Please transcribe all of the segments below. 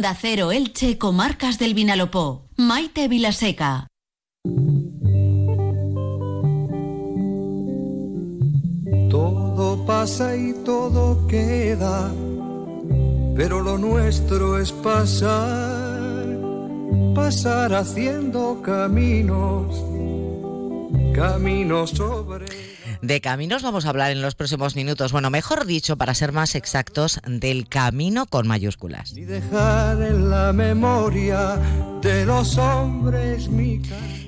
Da Cero Elche, Comarcas del Vinalopó. Maite Vilaseca. Todo pasa y todo queda, pero lo nuestro es pasar, pasar haciendo caminos, caminos sobre de caminos vamos a hablar en los próximos minutos. Bueno, mejor dicho, para ser más exactos, del camino con mayúsculas. Y dejar en la memoria de los hombres mi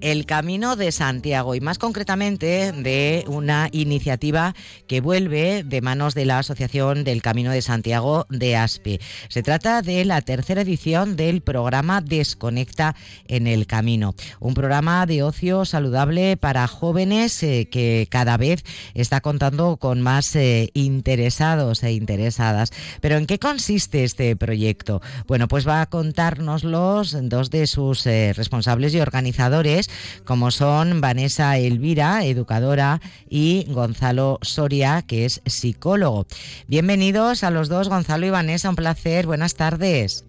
el Camino de Santiago y más concretamente de una iniciativa que vuelve de manos de la Asociación del Camino de Santiago de ASPE. Se trata de la tercera edición del programa Desconecta en el Camino, un programa de ocio saludable para jóvenes eh, que cada vez está contando con más eh, interesados e interesadas. Pero ¿en qué consiste este proyecto? Bueno, pues va a contárnoslos dos de sus eh, responsables y organizadores como son Vanessa Elvira, educadora, y Gonzalo Soria, que es psicólogo. Bienvenidos a los dos, Gonzalo y Vanessa, un placer, buenas tardes.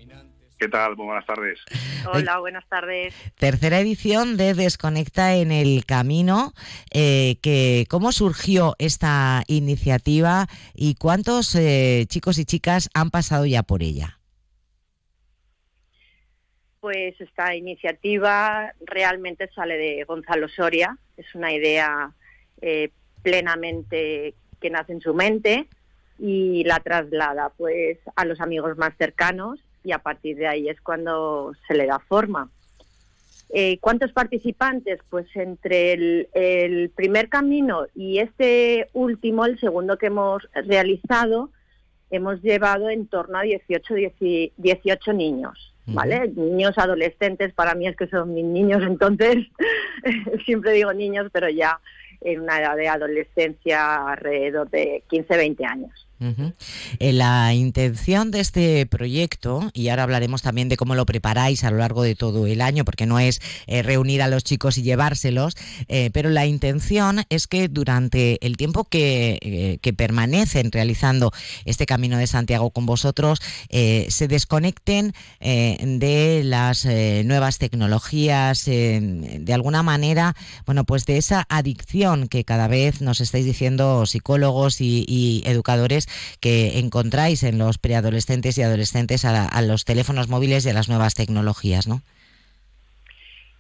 ¿Qué tal? Muy buenas tardes. Hola, buenas tardes. Tercera edición de Desconecta en el Camino. Eh, que, ¿Cómo surgió esta iniciativa y cuántos eh, chicos y chicas han pasado ya por ella? Pues esta iniciativa realmente sale de Gonzalo Soria, es una idea eh, plenamente que nace en su mente y la traslada pues a los amigos más cercanos y a partir de ahí es cuando se le da forma. Eh, ¿Cuántos participantes? Pues entre el, el, primer camino y este último, el segundo que hemos realizado, hemos llevado en torno a 18, 18 niños. ¿Vale? Niños, adolescentes, para mí es que son mis niños, entonces siempre digo niños, pero ya en una edad de adolescencia alrededor de 15, 20 años. Eh, la intención de este proyecto, y ahora hablaremos también de cómo lo preparáis a lo largo de todo el año, porque no es eh, reunir a los chicos y llevárselos, eh, pero la intención es que durante el tiempo que, que, permanecen realizando este Camino de Santiago con vosotros, se desconecten de las nuevas tecnologías, de alguna manera, bueno, pues de esa adicción que cada vez nos estáis diciendo psicólogos y educadores que encontráis en los preadolescentes y adolescentes a, los teléfonos móviles y a las nuevas tecnologías, ¿no?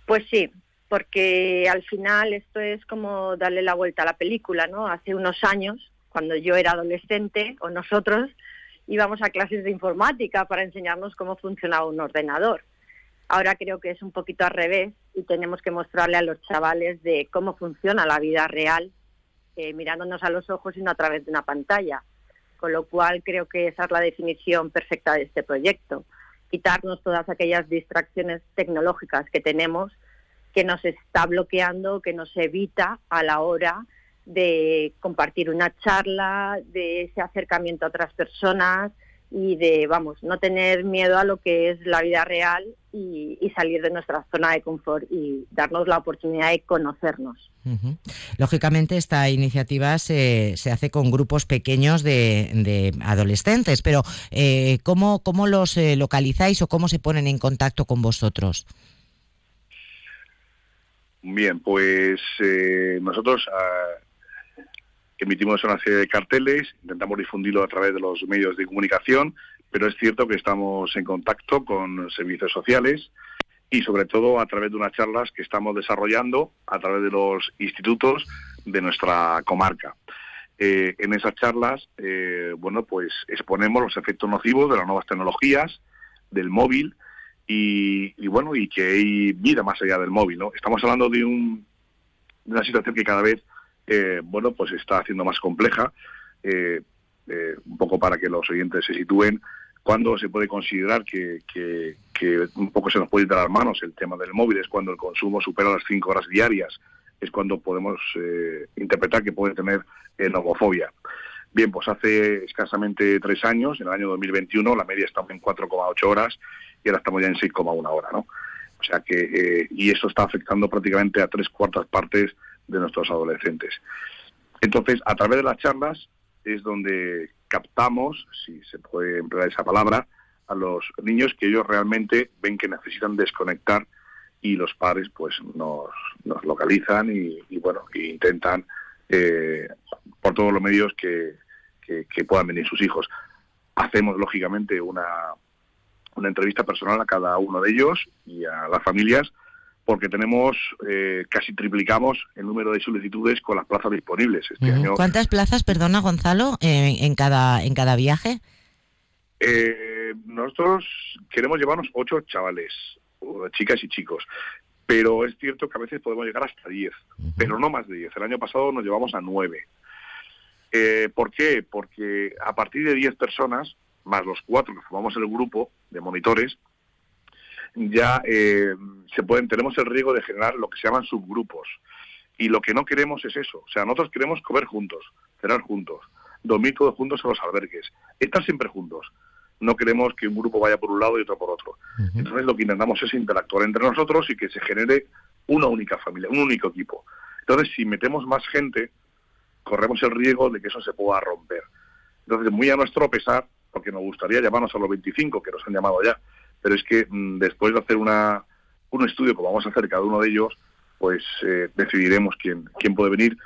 Pues sí, porque al final esto es como darle la vuelta a la película, ¿no? Hace unos años, cuando yo era adolescente, o nosotros, íbamos a clases de informática para enseñarnos cómo funcionaba un ordenador. Ahora creo que es un poquito al revés y tenemos que mostrarle a los chavales de cómo funciona la vida real, eh, mirándonos a los ojos y no a través de una pantalla. Con lo cual creo que esa es la definición perfecta de este proyecto. Quitarnos todas aquellas distracciones tecnológicas que tenemos que nos está bloqueando, que nos evita a la hora de compartir una charla, de ese acercamiento a otras personas, y de, vamos, no tener miedo a lo que es la vida real y, salir de nuestra zona de confort y darnos la oportunidad de conocernos. Lógicamente esta iniciativa se, se, hace con grupos pequeños de, adolescentes, pero eh, ¿cómo, ¿cómo, los eh, localizáis o cómo se ponen en contacto con vosotros? Bien, pues eh, nosotros ah, emitimos una serie de carteles, intentamos difundirlo a través de los medios de comunicación, pero es cierto que estamos en contacto con servicios sociales y sobre todo a través de unas charlas que estamos desarrollando a través de los institutos de nuestra comarca. Eh, en esas charlas, eh, bueno, pues exponemos los efectos nocivos de las nuevas tecnologías, del móvil y, bueno, y que hay vida más allá del móvil, ¿no? Estamos hablando de, un, de una situación que cada vez eh, bueno, pues está haciendo más compleja, eh, eh, un poco para que los oyentes se sitúen, cuando se puede considerar que, un poco se nos puede ir de las manos el tema del móvil, es cuando el consumo supera las cinco horas diarias, es cuando podemos interpretar que puede tener nomofobia. Bien, pues hace escasamente tres años, en el año 2021, la media estaba en 4,8 horas y ahora estamos ya en 6,1 horas, ¿no? O sea que, y eso está afectando prácticamente a tres cuartas partes de nuestros adolescentes. Entonces, a través de las charlas es donde captamos, si se puede emplear esa palabra, a los niños que ellos realmente ven que necesitan desconectar y los padres pues nos, localizan y, bueno intentan eh, por todos los medios que, que, puedan venir sus hijos hacemos lógicamente una una entrevista personal a cada uno de ellos y a las familias porque tenemos eh, casi triplicamos el número de solicitudes con las plazas disponibles este año. ¿Cuántas plazas, perdona Gonzalo, en, cada en cada viaje? Eh, nosotros queremos llevarnos ocho chavales, chicas y chicos, pero es cierto que a veces podemos llegar hasta diez, pero no más de diez. El año pasado nos llevamos a nueve. Eh, ¿Por qué? Porque a partir de diez personas, más los cuatro que formamos el grupo de monitores, ya eh, se pueden, tenemos el riesgo de generar lo que se llaman subgrupos. Y lo que no queremos es eso. O sea, nosotros queremos comer juntos, cenar juntos, dormir todos juntos en los albergues, estar siempre juntos. No queremos que un grupo vaya por un lado y otro por otro. Entonces lo que intentamos es interactuar entre nosotros y que se genere una única familia, un único equipo. Entonces, si metemos más gente, corremos el riesgo de que eso se pueda romper. Entonces, muy a nuestro pesar, porque nos gustaría llamarnos a los 25 que nos han llamado ya, pero es que mm, después de hacer una, un estudio como vamos a hacer cada uno de ellos, pues eh, decidiremos quién, quién puede venir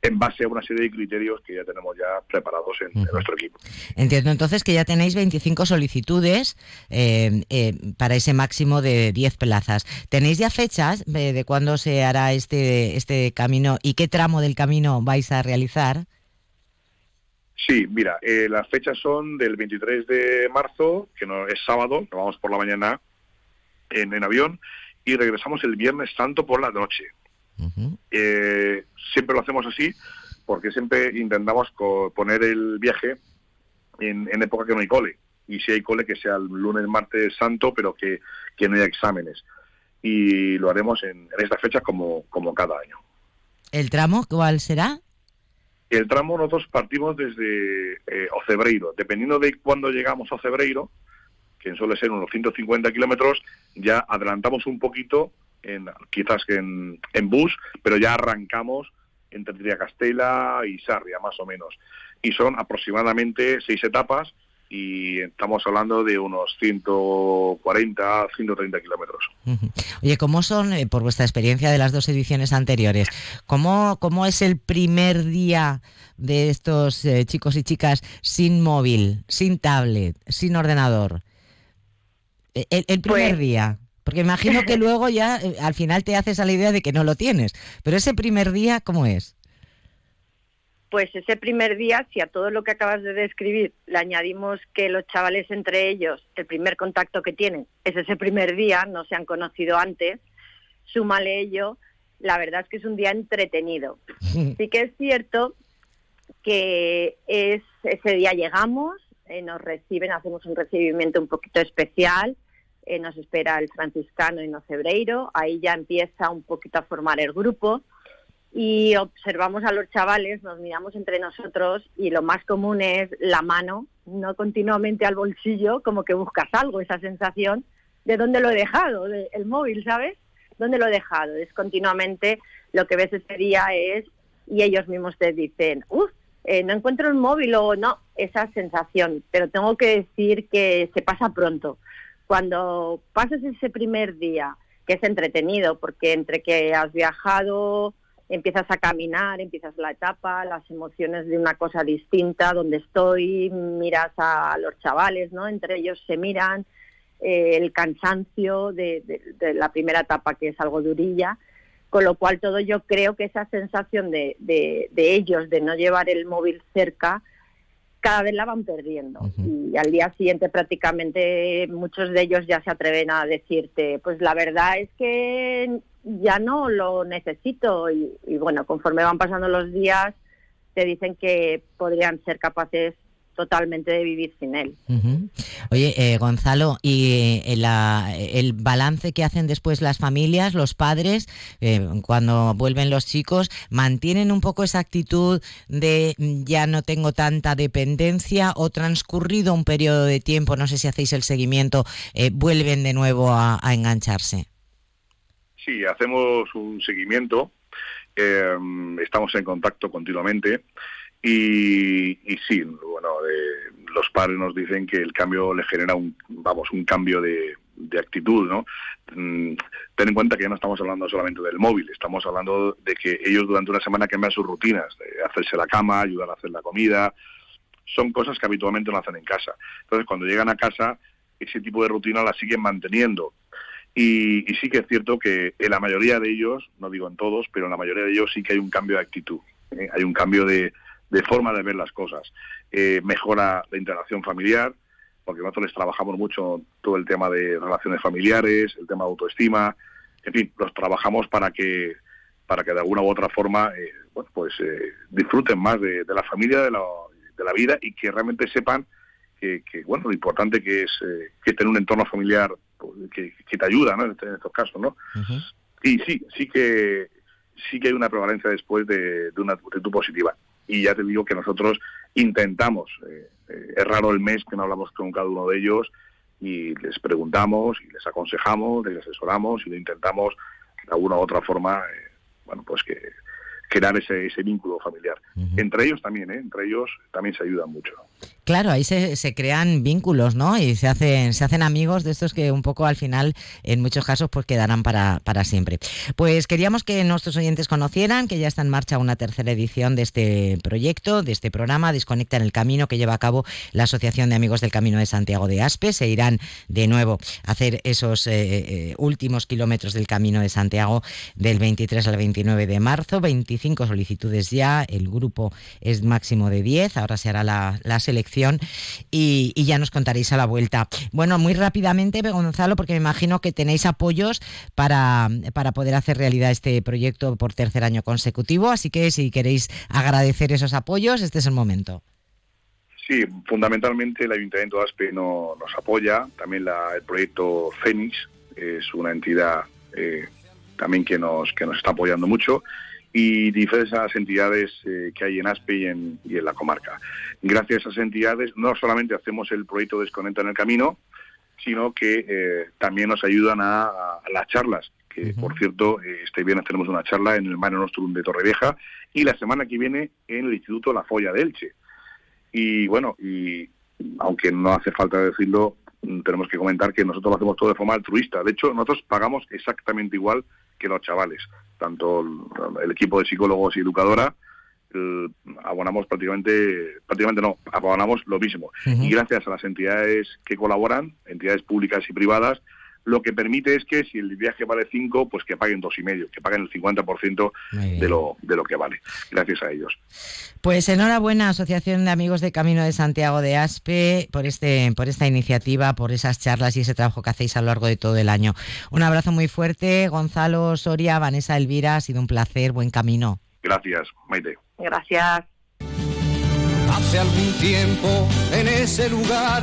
en base a una serie de criterios que ya tenemos ya preparados en, nuestro equipo. Entiendo entonces que ya tenéis 25 solicitudes eh, eh, para ese máximo de 10 plazas. ¿Tenéis ya fechas de cuándo se hará este, este camino y qué tramo del camino vais a realizar? Sí, mira, eh, las fechas son del 23 de marzo, que no es sábado, nos vamos por la mañana en, avión y regresamos el Viernes Santo por la noche. Eh, siempre lo hacemos así porque siempre intentamos poner el viaje en, época que no hay cole. Y si hay cole, que sea el lunes, martes santo, pero que, no haya exámenes. Y lo haremos en, en esta fecha como, como cada año. ¿El tramo cuál será? El tramo nosotros partimos desde eh, Ocebreiro. Dependiendo de cuándo llegamos a Ocebreiro, que suele ser unos 150 kilómetros, ya adelantamos un poquito, en, quizás en, en bus, pero ya arrancamos entre Triacastela y Sarria, más o menos. Y son aproximadamente seis etapas y estamos hablando de unos 140, 130 kilómetros. Oye, ¿cómo son, eh, por vuestra experiencia de las dos ediciones anteriores, cómo, cómo es el primer día de estos eh, chicos y chicas sin móvil, sin tablet, sin ordenador? E, el, primer pues día. Porque imagino que luego ya eh, al final te haces a la idea de que no lo tienes. Pero ese primer día, ¿cómo es? Pues ese primer día, si a todo lo que acabas de describir le añadimos que los chavales entre ellos, el primer contacto que tienen es ese primer día, no se han conocido antes, súmale ello, la verdad es que es un día entretenido. Sí que es cierto que es, ese día llegamos, eh, nos reciben, hacemos un recibimiento un poquito especial, eh, nos espera el franciscano y no cebreiro, ahí ya empieza un poquito a formar el grupo y observamos a los chavales, nos miramos entre nosotros y lo más común es la mano, no continuamente al bolsillo, como que buscas algo, esa sensación de dónde lo he dejado, el móvil, ¿sabes? ¿Dónde lo he dejado? Es continuamente lo que ves ese día es, y ellos mismos te dicen, uff, eh, no encuentro el móvil o no, esa sensación, pero tengo que decir que se pasa pronto. Cuando pasas ese primer día, que es entretenido, porque entre que has viajado, empiezas a caminar, empiezas la etapa, las emociones de una cosa distinta, donde estoy, miras a los chavales, ¿no? Entre ellos se miran, eh, el cansancio de, la primera etapa, que es algo durilla, con lo cual todo yo creo que esa sensación de, de ellos de no llevar el móvil cerca, cada vez la van perdiendo. Y al día siguiente prácticamente muchos de ellos ya se atreven a decirte, pues la verdad es que ya no lo necesito y, bueno, conforme van pasando los días te dicen que podrían ser capaces totalmente de vivir sin él. Oye, eh, Gonzalo, ¿y eh, el balance que hacen después las familias, los padres, eh, cuando vuelven los chicos, mantienen un poco esa actitud de mm, ya no tengo tanta dependencia o transcurrido un periodo de tiempo, no sé si hacéis el seguimiento, vuelven de nuevo a, engancharse? Sí, hacemos un seguimiento, estamos en contacto continuamente y, y sí, bueno, los padres nos dicen que el cambio le genera un, vamos, un cambio de, de actitud, ¿no? Mm, ten en cuenta que ya no estamos hablando solamente del móvil, estamos hablando de que ellos durante una semana cambian sus rutinas, de hacerse la cama, ayudar a hacer la comida, son cosas que habitualmente no hacen en casa. Entonces, cuando llegan a casa, ese tipo de rutina la siguen manteniendo. Y, sí que es cierto que en la mayoría de ellos, no digo en todos, pero en la mayoría de ellos sí que hay un cambio de actitud, ¿eh? hay un cambio de, forma de ver las cosas. Eh, mejora la interacción familiar, porque nosotros les trabajamos mucho todo el tema de relaciones familiares, el tema de autoestima, en fin, los trabajamos para que para que de alguna u otra forma eh, bueno, pues eh, disfruten más de, la familia, de la, de la, vida y que realmente sepan que, bueno lo importante que es eh, que tener un entorno familiar pues, que, te ayuda ¿no? en, estos casos no y sí sí que sí que hay una prevalencia después de, de una actitud positiva y ya te digo que nosotros intentamos eh, es raro el mes que no hablamos con cada uno de ellos y les preguntamos y les aconsejamos, les asesoramos y le intentamos de alguna u otra forma, eh, bueno, pues que crear ese, ese vínculo familiar. Entre ellos también, ¿eh? entre ellos también se ayudan mucho. Claro, ahí se, crean vínculos, ¿no? Y se hacen, se hacen amigos de estos que un poco al final, en muchos casos, pues quedarán para, para siempre. Pues queríamos que nuestros oyentes conocieran que ya está en marcha una tercera edición de este proyecto, de este programa, Desconecta en el Camino, que lleva a cabo la Asociación de Amigos del Camino de Santiago de Aspe. Se irán de nuevo a hacer esos eh, eh, últimos kilómetros del Camino de Santiago del 23 al 29 de marzo. 25 solicitudes ya, el grupo es máximo de 10, ahora se hará la, la selección y, ya nos contaréis a la vuelta. Bueno, muy rápidamente, Gonzalo, porque me imagino que tenéis apoyos para, para poder hacer realidad este proyecto por tercer año consecutivo, así que si queréis agradecer esos apoyos, este es el momento. Sí, fundamentalmente el Ayuntamiento de Aspe no, nos apoya, también el proyecto Fénix es una entidad eh, también que nos, que nos está apoyando mucho y diversas entidades eh, que hay en Aspe y en, y en, la comarca. Gracias a esas entidades no solamente hacemos el proyecto Desconecta en el Camino, sino que eh, también nos ayudan a, las charlas, que por cierto, eh, este viernes tenemos una charla en el Mare Nostrum de Torrevieja y la semana que viene en el Instituto La Folla de Elche. Y bueno, y aunque no hace falta decirlo, tenemos que comentar que nosotros lo hacemos todo de forma altruista. De hecho, nosotros pagamos exactamente igual que los chavales tanto el, equipo de psicólogos y educadora, abonamos prácticamente, prácticamente no, abonamos lo mismo. Y gracias a las entidades que colaboran, entidades públicas y privadas, lo que permite es que si el viaje vale 5, pues que paguen dos y medio, que paguen el 50% de lo, de lo que vale, gracias a ellos. Pues enhorabuena, Asociación de Amigos de Camino de Santiago de Aspe, por, este, por esta iniciativa, por esas charlas y ese trabajo que hacéis a lo largo de todo el año. Un abrazo muy fuerte, Gonzalo, Soria, Vanessa, Elvira, ha sido un placer, buen camino. Gracias, Maite. Gracias. Hace algún tiempo en ese lugar